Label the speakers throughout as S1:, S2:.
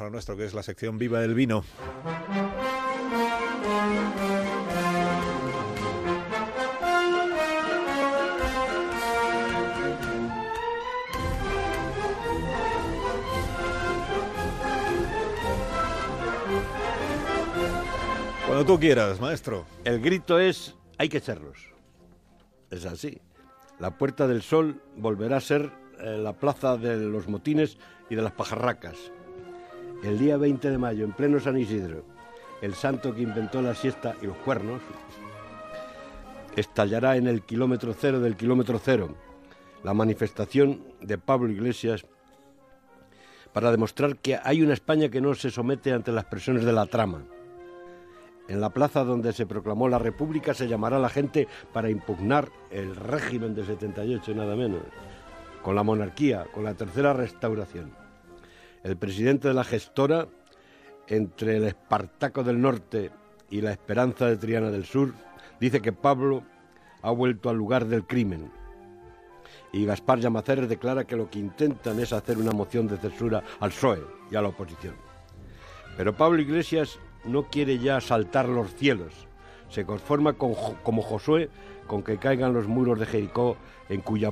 S1: a lo nuestro, que es la sección Viva del Vino. Cuando tú quieras, maestro.
S2: El grito es, hay que echarlos. Es así. La Puerta del Sol volverá a ser eh, la plaza de los motines y de las pajarracas. El día 20 de mayo, en pleno San Isidro, el santo que inventó la siesta y los cuernos, estallará en el kilómetro cero del kilómetro cero la manifestación de Pablo Iglesias para demostrar que hay una España que no se somete ante las presiones de la trama. En la plaza donde se proclamó la República se llamará la gente para impugnar el régimen de 78, nada menos, con la monarquía, con la tercera restauración. El presidente de la gestora, entre el Espartaco del Norte y la Esperanza de Triana del Sur, dice que Pablo ha vuelto al lugar del crimen. Y Gaspar Llamaceres declara que lo que intentan es hacer una moción de censura al PSOE y a la oposición. Pero Pablo Iglesias no quiere ya saltar los cielos. Se conforma como Josué con que caigan los muros de Jericó, en cuya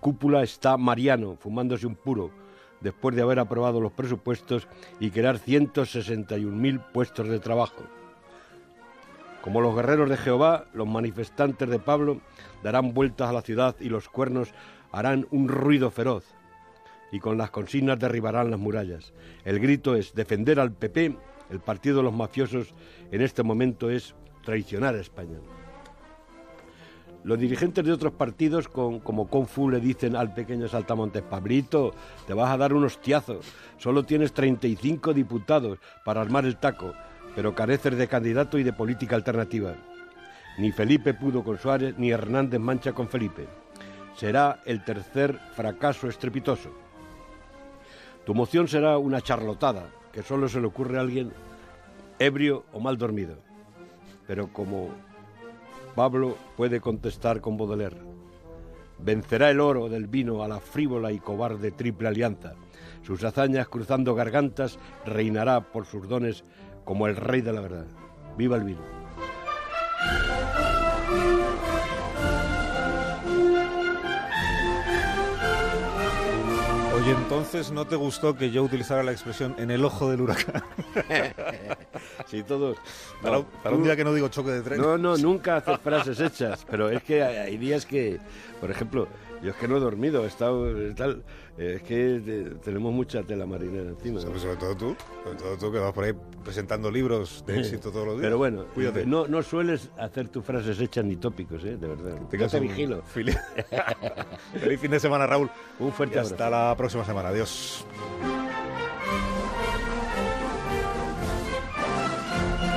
S2: cúpula está Mariano, fumándose un puro, después de haber aprobado los presupuestos y crear 161.000 puestos de trabajo. Como los guerreros de Jehová, los manifestantes de Pablo darán vueltas a la ciudad y los cuernos harán un ruido feroz. Y con las consignas derribarán las murallas. El grito es defender al PP el partido de los mafiosos en este momento es traicionar a España. Los dirigentes de otros partidos, como Confu, le dicen al pequeño Saltamontes, Pablito, te vas a dar unos tiazos, solo tienes 35 diputados para armar el taco, pero careces de candidato y de política alternativa. Ni Felipe pudo con Suárez, ni Hernández mancha con Felipe. Será el tercer fracaso estrepitoso. Tu moción será una charlotada, que solo se le ocurre a alguien ebrio o mal dormido. Pero como Pablo puede contestar con Baudelaire, vencerá el oro del vino a la frívola y cobarde triple alianza. Sus hazañas cruzando gargantas reinará por sus dones como el rey de la verdad. ¡Viva el vino!
S1: Y entonces no te gustó que yo utilizara la expresión en el ojo del huracán.
S2: sí, todos.
S1: Para, un día que no digo choque de tren.
S2: No, no, nunca haces frases hechas, pero es que hay días que, por ejemplo, yo es que no he dormido, he estado tal. Eh, es que tenemos mucha tela marinera encima.
S1: Sobre, todo tú, sobre todo tú que vas por ahí presentando libros de éxito todos los días.
S2: Pero bueno, Cuídate. No, no sueles hacer tus frases hechas ni tópicos, ¿eh? de verdad. Te, te vigilo.
S1: Feliz fin de semana, Raúl. Un fuerte abrazo. Hasta la próxima semana. Adiós.